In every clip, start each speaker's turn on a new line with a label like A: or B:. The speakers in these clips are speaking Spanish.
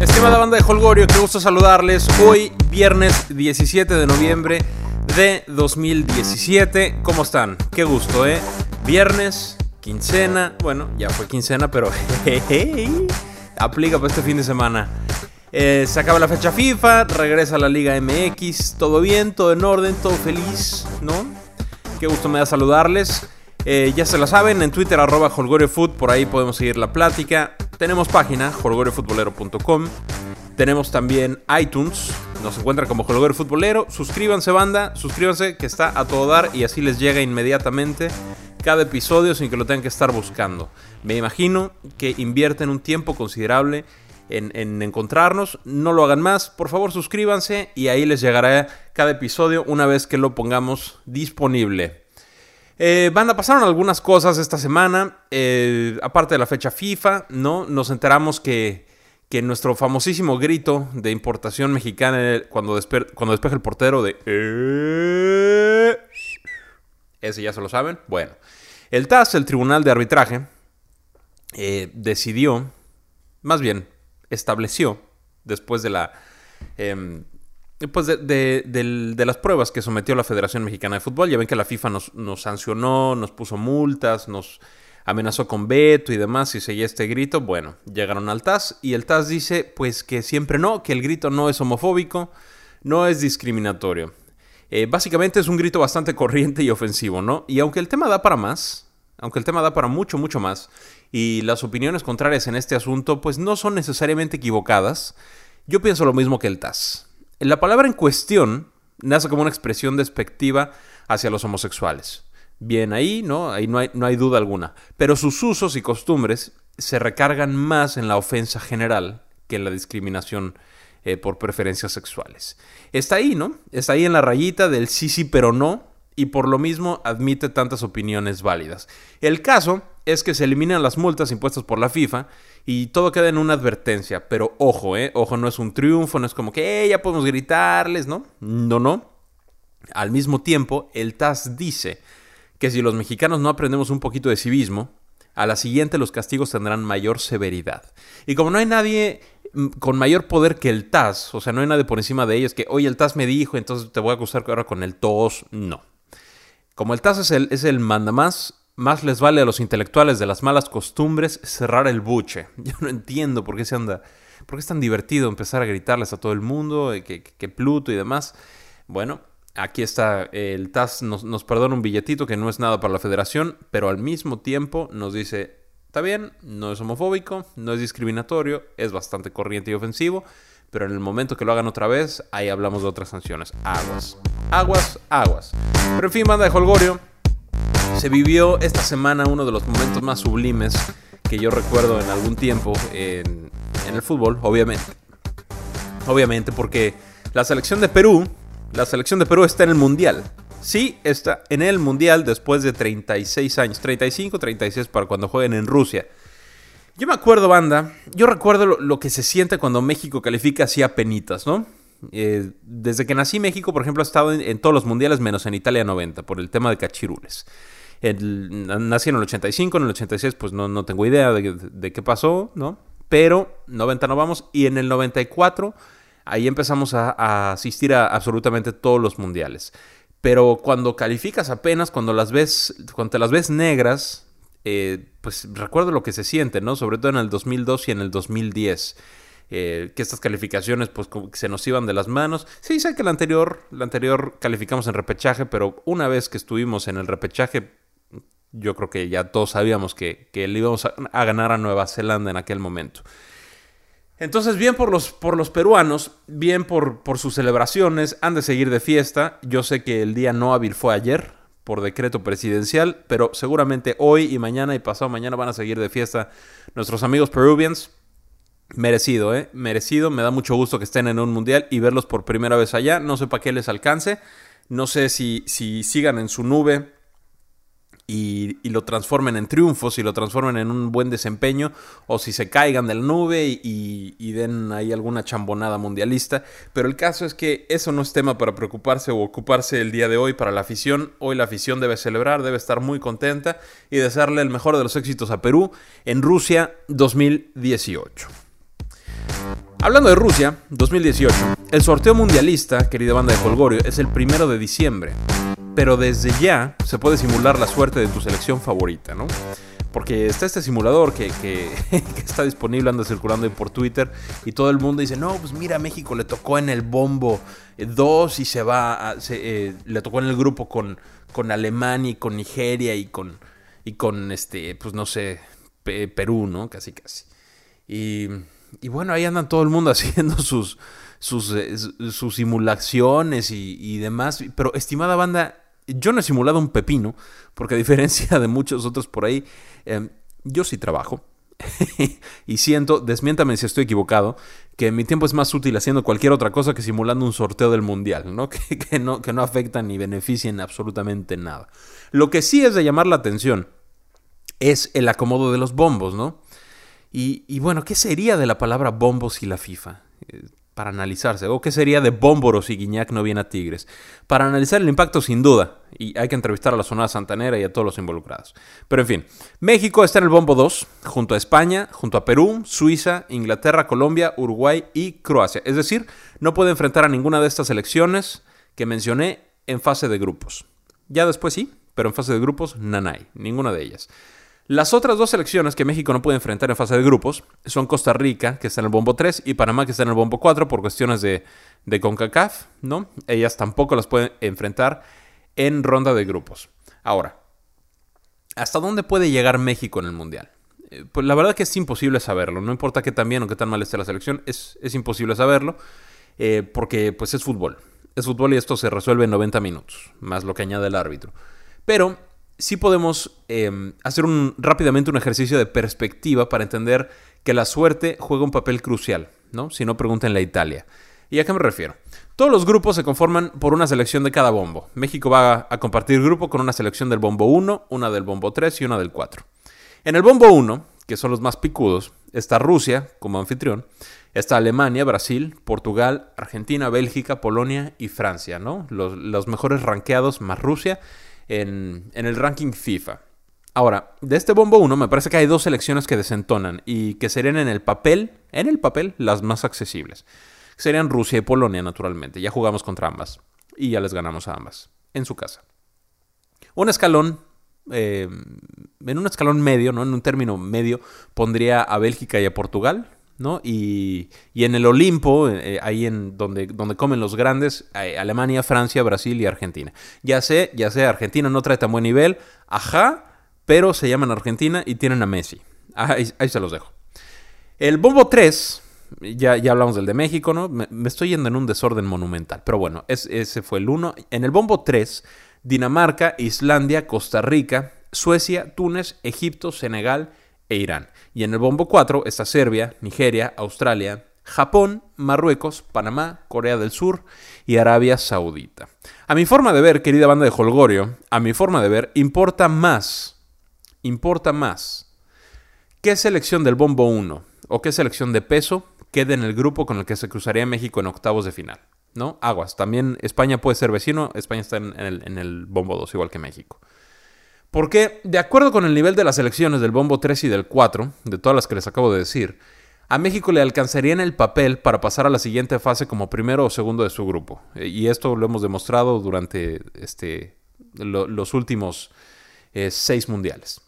A: Estimada banda de Holgorio, qué gusto saludarles. Hoy, viernes 17 de noviembre de 2017. ¿Cómo están? Qué gusto, ¿eh? Viernes, quincena. Bueno, ya fue quincena, pero aplica para este fin de semana. Eh, se acaba la fecha FIFA, regresa a la Liga MX. Todo bien, todo en orden, todo feliz, ¿no? Qué gusto me da saludarles. Eh, ya se la saben, en Twitter arroba holgoriofood, por ahí podemos seguir la plática. Tenemos página, holgoriofutbolero.com. Tenemos también iTunes, nos encuentran como Holgorio Futbolero. Suscríbanse, banda, suscríbanse que está a todo dar y así les llega inmediatamente cada episodio sin que lo tengan que estar buscando. Me imagino que invierten un tiempo considerable en, en, encontrarnos. No lo hagan más, por favor suscríbanse y ahí les llegará cada episodio una vez que lo pongamos disponible. Eh, banda, pasaron algunas cosas esta semana, eh, aparte de la fecha FIFA, ¿no? Nos enteramos que, que nuestro famosísimo grito de importación mexicana cuando, cuando despeja el portero de... Eh", ese ya se lo saben. Bueno, el TAS, el Tribunal de Arbitraje, eh, decidió, más bien, estableció, después de la... Pues de, las pruebas que sometió la Federación Mexicana de Fútbol. Ya ven que la FIFA nos, sancionó, nos puso multas, nos amenazó con veto y demás si seguía este grito. Bueno, llegaron al TAS y el TAS dice pues que siempre no, que el grito no es homofóbico, no es discriminatorio. Eh, básicamente es un grito bastante corriente y ofensivo, ¿no? Y aunque el tema da para más, aunque el tema da para mucho, mucho más, y las opiniones contrarias en este asunto pues no son necesariamente equivocadas, yo pienso lo mismo que el TAS. La palabra en cuestión nace como una expresión despectiva hacia los homosexuales. Bien ahí, ¿no? Ahí no hay, no hay duda alguna. Pero sus usos y costumbres se recargan más en la ofensa general que en la discriminación eh, por preferencias sexuales. Está ahí, ¿no? Está ahí en la rayita del sí, sí, pero no, y por lo mismo admite tantas opiniones válidas. El caso es que se eliminan las multas impuestas por la FIFA y todo queda en una advertencia. Pero ojo, ¿eh? Ojo, no es un triunfo, no es como que ya podemos gritarles, ¿no? No, no. Al mismo tiempo, el TAS dice que si los mexicanos no aprendemos un poquito de civismo, a la siguiente los castigos tendrán mayor severidad. Y como no hay nadie mm, con mayor poder que el TAS, o sea, no hay nadie por encima de ellos que, oye, el TAS me dijo, entonces te voy a acusar ahora con el TOS, no. Como el TAS es el, es el mandamás, más les vale a los intelectuales de las malas costumbres cerrar el buche. Yo no entiendo por qué se anda, por qué es tan divertido empezar a gritarles a todo el mundo, eh, que, Pluto y demás. Bueno, aquí está, el TAS nos, perdona un billetito que no es nada para la federación, pero al mismo tiempo nos dice, está bien, no es homofóbico, no es discriminatorio, es bastante corriente y ofensivo, pero en el momento que lo hagan otra vez, ahí hablamos de otras sanciones. Aguas, aguas, aguas. Pero en fin, banda de Holgorio. Se vivió esta semana uno de los momentos más sublimes que yo recuerdo en algún tiempo en, el fútbol, obviamente. Obviamente porque la selección de Perú, la selección de Perú está en el Mundial. Sí, está en el Mundial después de 36 años, 35, 36 para cuando jueguen en Rusia. Yo me acuerdo, banda, yo recuerdo lo, que se siente cuando México califica así a penitas, ¿no? Eh, desde que nací México, por ejemplo, ha estado en, en, todos los mundiales menos en Italia 90 por el tema de cachirules nací en el 85, en el 86 pues no, no tengo idea de, qué pasó, ¿no? Pero 90 no vamos y en el 94 ahí empezamos a, asistir a absolutamente todos los mundiales. Pero cuando calificas apenas, cuando las ves, cuando te las ves negras, eh, pues recuerdo lo que se siente, ¿no? Sobre todo en el 2002 y en el 2010. Eh, que estas calificaciones pues se nos iban de las manos. Sí, sé que la anterior, la anterior calificamos en repechaje, pero una vez que estuvimos en el repechaje yo creo que ya todos sabíamos que, le íbamos a, ganar a Nueva Zelanda en aquel momento. Entonces, bien por los, por los peruanos, bien por, por sus celebraciones, han de seguir de fiesta. Yo sé que el día no hábil fue ayer, por decreto presidencial, pero seguramente hoy y mañana y pasado mañana van a seguir de fiesta nuestros amigos peruvians. Merecido, ¿eh? Merecido. Me da mucho gusto que estén en un mundial y verlos por primera vez allá. No sé para qué les alcance. No sé si, si sigan en su nube y, lo transformen en triunfos y lo transformen en un buen desempeño, o si se caigan del nube y, den ahí alguna chambonada mundialista. Pero el caso es que eso no es tema para preocuparse o ocuparse el día de hoy para la afición. Hoy la afición debe celebrar, debe estar muy contenta y desearle el mejor de los éxitos a Perú en Rusia 2018. Hablando de Rusia, 2018, el sorteo mundialista, querida banda de Colgorio, es el primero de diciembre. Pero desde ya se puede simular la suerte de tu selección favorita, ¿no? Porque está este simulador que, está disponible, anda circulando por Twitter y todo el mundo dice, no, pues mira, México le tocó en el bombo 2 y se va, eh, le tocó en el grupo con, con Alemania y con Nigeria y con, y con este, pues no sé, Perú, ¿no? Casi, casi. Y, y, bueno, ahí andan todo el mundo haciendo sus, sus, eh, sus simulaciones y, y demás. Pero, estimada banda, yo no he simulado un pepino, porque a diferencia de muchos otros por ahí, em, yo sí trabajo. y siento, desmiéntame si estoy equivocado, que mi tiempo es más útil haciendo cualquier otra cosa que simulando un sorteo del mundial, ¿no? Que, no, que no afectan ni beneficien absolutamente nada. Lo que sí es de llamar la atención es el acomodo de los bombos, ¿no? Y, y bueno, ¿qué sería de la palabra bombos y la FIFA? Para analizarse. ¿O qué sería de Bómboros y Guiñac no viene a Tigres? Para analizar el impacto sin duda. Y hay que entrevistar a la zona santanera y a todos los involucrados. Pero en fin, México está en el bombo 2, junto a España, junto a Perú, Suiza, Inglaterra, Colombia, Uruguay y Croacia. Es decir, no puede enfrentar a ninguna de estas elecciones que mencioné en fase de grupos. Ya después sí, pero en fase de grupos, nanay, ninguna de ellas. Las otras dos selecciones que México no puede enfrentar en fase de grupos son Costa Rica, que está en el bombo 3, y Panamá, que está en el bombo 4 por cuestiones de, CONCACAF, ¿no? Ellas tampoco las pueden enfrentar en ronda de grupos. Ahora, ¿hasta dónde puede llegar México en el Mundial? Eh, pues la verdad que es imposible saberlo, no importa qué tan bien o qué tan mal esté la selección, es, es imposible saberlo, eh, porque pues es fútbol. Es fútbol y esto se resuelve en 90 minutos, más lo que añade el árbitro. Pero sí podemos em, hacer un, rápidamente un ejercicio de perspectiva para entender que la suerte juega un papel crucial, ¿no? Si no, pregúntenle a Italia. ¿Y a qué me refiero? Todos los grupos se conforman por una selección de cada bombo. México va a compartir grupo con una selección del bombo 1, una del bombo 3 y una del 4. En el bombo 1, que son los más picudos, está Rusia como anfitrión, está Alemania, Brasil, Portugal, Argentina, Bélgica, Polonia y Francia, ¿no? Los, los mejores ranqueados más Rusia en, el ranking FIFA. Ahora, de este bombo 1 me parece que hay dos selecciones que desentonan y que serían en el papel, en el papel, las más accesibles. Serían Rusia y Polonia, naturalmente. Ya jugamos contra ambas y ya les ganamos a ambas en su casa. Un escalón, eh, en un escalón medio, ¿no? en un término medio, pondría a Bélgica y a Portugal. ¿No? Y, en el Olimpo, eh, ahí en donde, donde comen los grandes, Alemania, Francia, Brasil y Argentina. Ya sé, ya sé, Argentina no trae tan buen nivel, ajá, pero se llaman Argentina y tienen a Messi. Ahí, se los dejo. El bombo 3, ya, ya hablamos del de México, ¿no? Me, estoy yendo en un desorden monumental, pero bueno, ese fue el 1. En el bombo 3, Dinamarca, Islandia, Costa Rica, Suecia, Túnez, Egipto, Senegal e Irán. Y en el bombo 4 está Serbia, Nigeria, Australia, Japón, Marruecos, Panamá, Corea del Sur y Arabia Saudita. A mi forma de ver, querida banda de Holgorio, a mi forma de ver, importa más, importa más qué selección del bombo 1 o qué selección de peso quede en el grupo con el que se cruzaría México en octavos de final. ¿No? Aguas. También España puede ser vecino. España está en, el, en el bombo 2, igual que México. Porque, de acuerdo con el nivel de las elecciones del bombo 3 y del 4, de todas las que les acabo de decir, a México le alcanzaría en el papel para pasar a la siguiente fase como primero o segundo de su grupo. Y esto lo hemos demostrado durante este, los últimos eh, seis mundiales.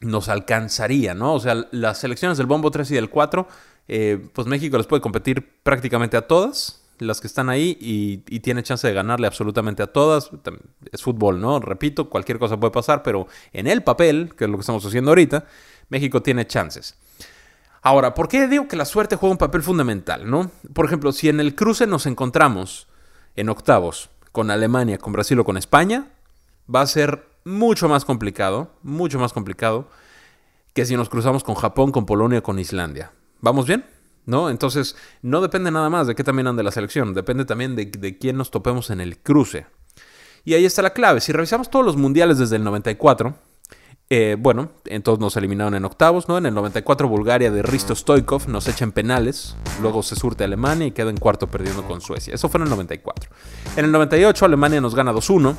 A: Nos alcanzaría, ¿no? O sea, las selecciones del bombo 3 y del 4, eh, pues México les puede competir prácticamente a todas las que están ahí y, tiene chance de ganarle absolutamente a todas. Es fútbol, ¿no? Repito, cualquier cosa puede pasar, pero en el papel, que es lo que estamos haciendo ahorita, México tiene chances. Ahora, ¿por qué digo que la suerte juega un papel fundamental, no? Por ejemplo, si en el cruce nos encontramos en octavos con Alemania, con Brasil o con España, va a ser mucho más complicado, mucho más complicado que si nos cruzamos con Japón, con Polonia con Islandia. ¿Vamos bien? ¿No? Entonces, no depende nada más de qué también ande la selección, depende también de, quién nos topemos en el cruce. Y ahí está la clave. Si revisamos todos los mundiales desde el 94, eh, bueno, entonces nos eliminaron en octavos, ¿no? En el 94 Bulgaria de Risto Stoikov nos echa en penales, luego se surte Alemania y queda en cuarto perdiendo con Suecia. Eso fue en el 94. En el 98 Alemania nos gana 2-1,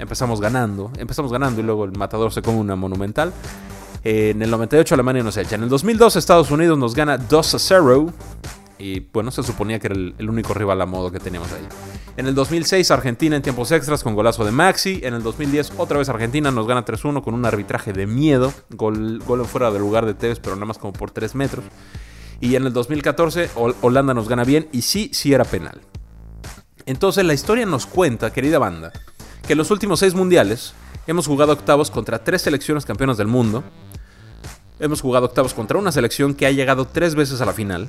A: empezamos ganando, empezamos ganando y luego el matador se come una monumental. En el 98 Alemania nos echa. En el 2002 Estados Unidos nos gana 2 a 0. Y bueno, se suponía que era el, único rival a modo que teníamos ahí. En el 2006 Argentina en tiempos extras con golazo de Maxi. En el 2010 otra vez Argentina nos gana 3-1 con un arbitraje de miedo. Gol, gol fuera del lugar de Tevez, pero nada más como por 3 metros. Y en el 2014 Holanda nos gana bien y sí, sí era penal. Entonces la historia nos cuenta, querida banda, que los últimos 6 mundiales hemos jugado octavos contra 3 selecciones campeonas del mundo. Hemos jugado octavos contra una selección que ha llegado 3 veces a la final.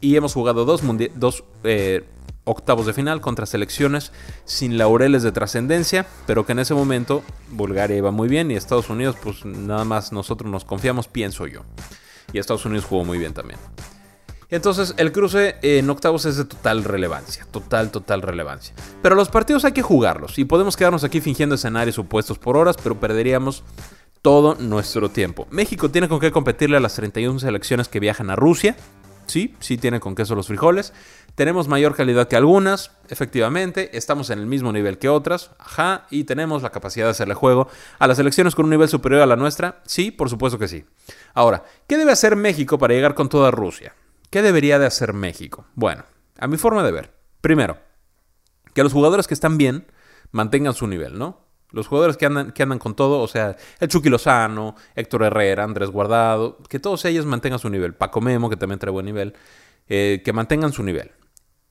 A: Y hemos jugado dos, dos eh, octavos de final contra selecciones sin laureles de trascendencia, pero que en ese momento Bulgaria iba muy bien y Estados Unidos, pues nada más nosotros nos confiamos, pienso yo. Y Estados Unidos jugó muy bien también. Entonces el cruce en octavos es de total relevancia, total, total relevancia. Pero los partidos hay que jugarlos y podemos quedarnos aquí fingiendo escenarios supuestos por horas, pero perderíamos todo nuestro tiempo. México tiene con qué competirle a las 31 selecciones que viajan a Rusia. Sí, sí tiene con queso los frijoles. Tenemos mayor calidad que algunas, efectivamente. Estamos en el mismo nivel que otras, ajá. Y tenemos la capacidad de hacerle juego a las selecciones con un nivel superior a la nuestra. Sí, por supuesto que sí. Ahora, ¿qué debe hacer México para llegar con toda Rusia? ¿Qué debería de hacer México? Bueno, a mi forma de ver, primero, que los jugadores que están bien mantengan su nivel, ¿no? Los jugadores que andan, que andan con todo, o sea, el Chucky Lozano, Héctor Herrera, Andrés Guardado, que todos ellos mantengan su nivel. Paco Memo, que también trae buen nivel, eh, que mantengan su nivel.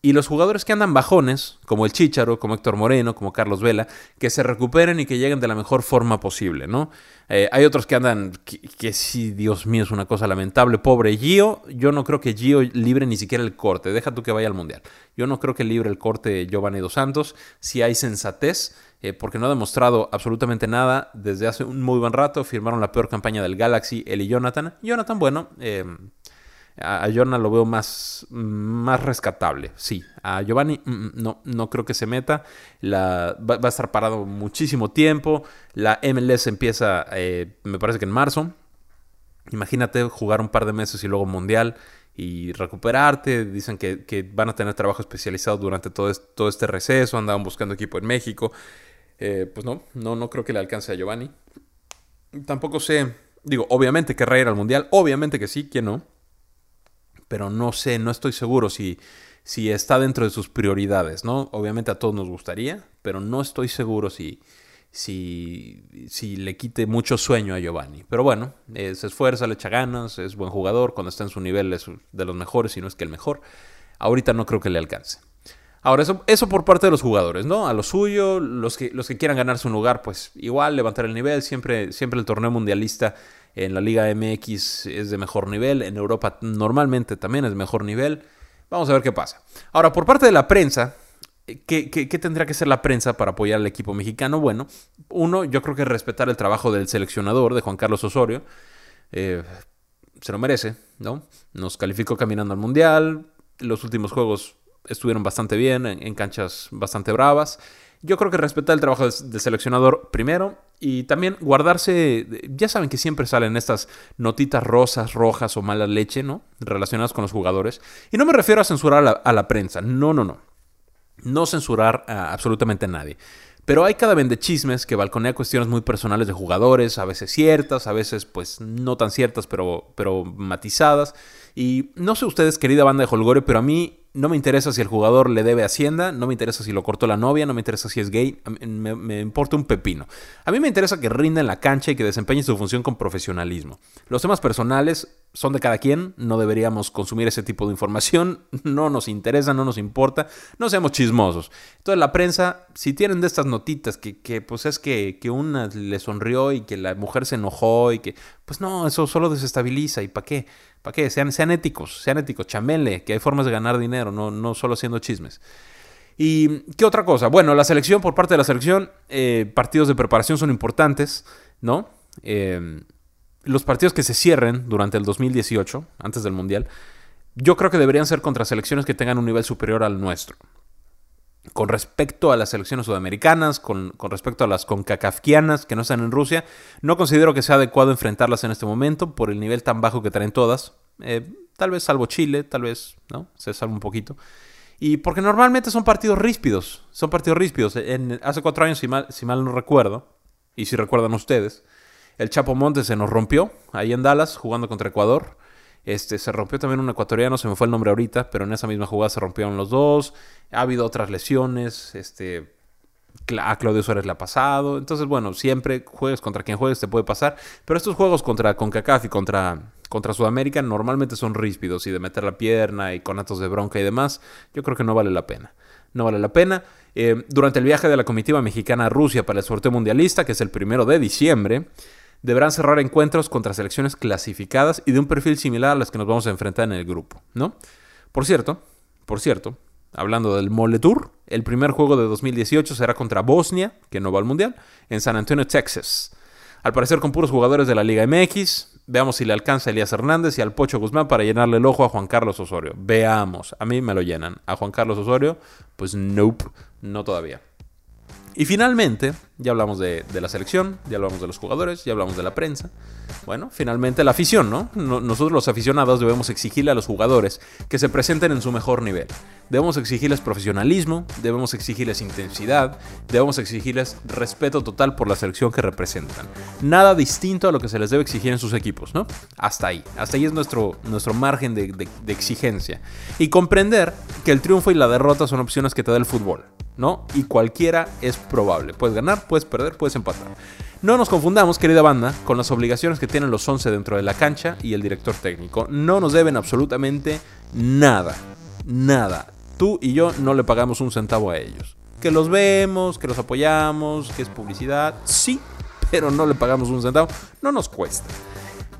A: Y los jugadores que andan bajones, como el Chicharo, como Héctor Moreno, como Carlos Vela, que se recuperen y que lleguen de la mejor forma posible, ¿no? Eh, hay otros que andan, que, sí, Dios mío, es una cosa lamentable. Pobre Gio, yo no creo que Gio libre ni siquiera el corte. Deja tú que vaya al Mundial. Yo no creo que libre el corte Giovanni Dos Santos. Si hay sensatez, eh, porque no ha demostrado absolutamente nada desde hace un muy buen rato. Firmaron la peor campaña del Galaxy, él y Jonathan. Jonathan, bueno, eh, a, Jorna lo veo más, más rescatable, sí. A Giovanni mm, mm, no, no creo que se meta. La, va, a estar parado muchísimo tiempo. La MLS empieza, eh, me parece que en marzo. Imagínate jugar un par de meses y luego mundial y recuperarte. Dicen que, van a tener trabajo especializado durante todo este, todo este receso. Andaban buscando equipo en México. Eh, pues no, no, no creo que le alcance a Giovanni. Tampoco sé, digo, obviamente querrá ir al mundial. Obviamente que sí, ¿quién no? Pero no sé, no estoy seguro si, si está dentro de sus prioridades, ¿no? Obviamente a todos nos gustaría, pero no estoy seguro si, si, si le quite mucho sueño a Giovanni. Pero bueno, eh, se esfuerza, le echa ganas, es buen jugador, cuando está en su nivel es de los mejores, si no es que el mejor. Ahorita no creo que le alcance. Ahora, eso, eso por parte de los jugadores, ¿no? A lo suyo, los que, los que quieran ganarse un lugar, pues igual levantar el nivel, siempre, siempre el torneo mundialista en la Liga MX es de mejor nivel, en Europa normalmente también es de mejor nivel. Vamos a ver qué pasa. Ahora, por parte de la prensa, ¿qué, tendría que ser la prensa para apoyar al equipo mexicano? Bueno, uno, yo creo que respetar el trabajo del seleccionador, de Juan Carlos Osorio. Eh, se lo merece, ¿no? Nos calificó caminando al Mundial. Los últimos juegos estuvieron bastante bien, en canchas bastante bravas. Yo creo que respetar el trabajo del seleccionador primero y también guardarse, ya saben que siempre salen estas notitas rosas, rojas o mala leche, ¿no? Relacionadas con los jugadores. Y no me refiero a censurar a la, prensa, no, no, no. No censurar a absolutamente a nadie. Pero hay cada vez de chismes que balconea cuestiones muy personales de jugadores, a veces ciertas, a veces pues no tan ciertas, pero, pero matizadas. Y no sé ustedes, querida banda de Holgorio, pero a mí no me interesa si el jugador le debe Hacienda, no me interesa si lo cortó la novia, no me interesa si es gay, me, me, importa un pepino. A mí me interesa que rinda en la cancha y que desempeñe su función con profesionalismo. Los temas personales son de cada quien, no deberíamos consumir ese tipo de información, no nos interesa, no nos importa, no seamos chismosos. Entonces la prensa, si tienen de estas notitas que, que pues es que, que, una le sonrió y que la mujer se enojó y que, pues no, eso solo desestabiliza y ¿para qué? ¿Para qué? Sean, sean éticos, sean éticos, chamele, que hay formas de ganar dinero, no, no solo haciendo chismes. ¿Y qué otra cosa? Bueno, la selección, por parte de la selección, eh, partidos de preparación son importantes, ¿no? Eh, los partidos que se cierren durante el 2018, antes del Mundial, yo creo que deberían ser contra selecciones que tengan un nivel superior al nuestro. Con respecto a las selecciones sudamericanas, con, respecto a las concacafquianas que no están en Rusia, no considero que sea adecuado enfrentarlas en este momento por el nivel tan bajo que traen todas. Eh, tal vez salvo Chile, tal vez, ¿no? Se salva un poquito. Y porque normalmente son partidos ríspidos, son partidos ríspidos. Hace cuatro años, si mal, si mal no recuerdo, y si recuerdan ustedes, el Chapo Montes se nos rompió ahí en Dallas jugando contra Ecuador. Este, se rompió también un ecuatoriano, se me fue el nombre ahorita, pero en esa misma jugada se rompieron los dos. Ha habido otras lesiones, este, a Claudio Suárez le ha pasado. Entonces, bueno, siempre juegues contra quien juegues te puede pasar. Pero estos juegos contra CONCACAF y contra, contra Sudamérica normalmente son ríspidos y de meter la pierna y con actos de bronca y demás, yo creo que no vale la pena. No vale la pena. Eh, durante el viaje de la comitiva mexicana a Rusia para el sorteo mundialista, que es el primero de diciembre, deberán cerrar encuentros contra selecciones clasificadas y de un perfil similar a las que nos vamos a enfrentar en el grupo, ¿no? Por cierto, por cierto, hablando del Mole Tour, el primer juego de 2018 será contra Bosnia, que no va al Mundial, en San Antonio, Texas. Al parecer con puros jugadores de la Liga MX. Veamos si le alcanza a Elías Hernández y al Pocho Guzmán para llenarle el ojo a Juan Carlos Osorio. Veamos. A mí me lo llenan. A Juan Carlos Osorio, pues nope, no todavía. Y finalmente, ya hablamos de, la selección, ya hablamos de los jugadores, ya hablamos de la prensa. Bueno, finalmente la afición, ¿no? Nosotros los aficionados debemos exigirle a los jugadores que se presenten en su mejor nivel. Debemos exigirles profesionalismo, debemos exigirles intensidad, debemos exigirles respeto total por la selección que representan. Nada distinto a lo que se les debe exigir en sus equipos, ¿no? Hasta ahí. Hasta ahí es nuestro, nuestro margen de, de exigencia. Y comprender que el triunfo y la derrota son opciones que te da el fútbol. ¿no? Y cualquiera es probable. Puedes ganar, puedes perder, puedes empatar. No nos confundamos, querida banda, con las obligaciones que tienen los 11 dentro de la cancha y el director técnico. No nos deben absolutamente nada. Nada. Tú y yo no le pagamos un centavo a ellos. Que los vemos, que los apoyamos, que es publicidad. Sí, pero no le pagamos un centavo. No nos cuesta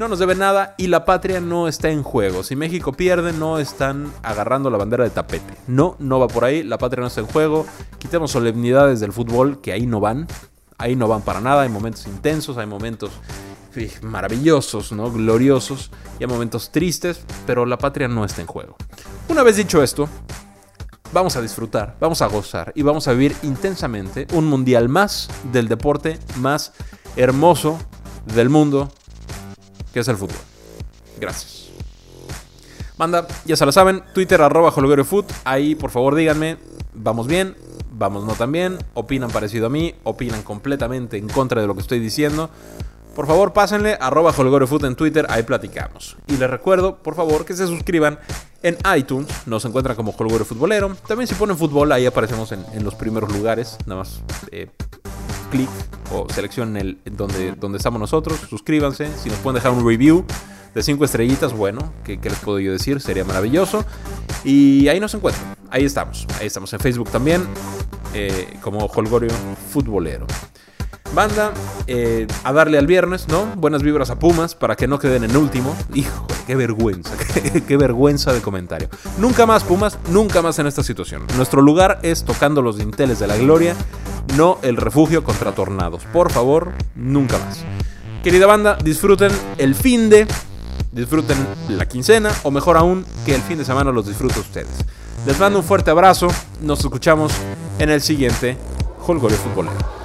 A: no nos debe nada y la patria no está en juego. Si México pierde, no están agarrando la bandera de tapete. No, no va por ahí, la patria no está en juego. Quitemos solemnidades del fútbol que ahí no van. Ahí no van para nada, hay momentos intensos, hay momentos maravillosos, ¿no? Gloriosos y hay momentos tristes, pero la patria no está en juego. Una vez dicho esto, vamos a disfrutar, vamos a gozar y vamos a vivir intensamente un mundial más del deporte más hermoso del mundo que es el fútbol. Gracias. Manda, ya se lo saben, Twitter arroba Foot. Ahí por favor díganme, vamos bien, vamos no tan bien, opinan parecido a mí, opinan completamente en contra de lo que estoy diciendo. Por favor, pásenle arroba Foot en Twitter, ahí platicamos. Y les recuerdo, por favor, que se suscriban en iTunes, nos encuentran como Holgore Futbolero. También si ponen fútbol, ahí aparecemos en, los primeros lugares, nada más eh, clic o seleccionen el, donde, donde estamos nosotros, suscríbanse, si nos pueden dejar un review de 5 estrellitas, bueno, ¿qué, les puedo yo decir? Sería maravilloso. Y ahí nos encuentran, ahí estamos, ahí estamos en Facebook también, eh, como Holgorio Futbolero. Banda, eh, a darle al viernes, ¿no? Buenas vibras a Pumas para que no queden en último. Hijo, qué vergüenza, qué, vergüenza de comentario. Nunca más Pumas, nunca más en esta situación. Nuestro lugar es tocando los dinteles de la gloria, no el refugio contra tornados. Por favor, nunca más. Querida banda, disfruten el fin de, disfruten la quincena, o mejor aún, que el fin de semana los disfruten ustedes. Les mando un fuerte abrazo, nos escuchamos en el siguiente Holgorio Futbolero.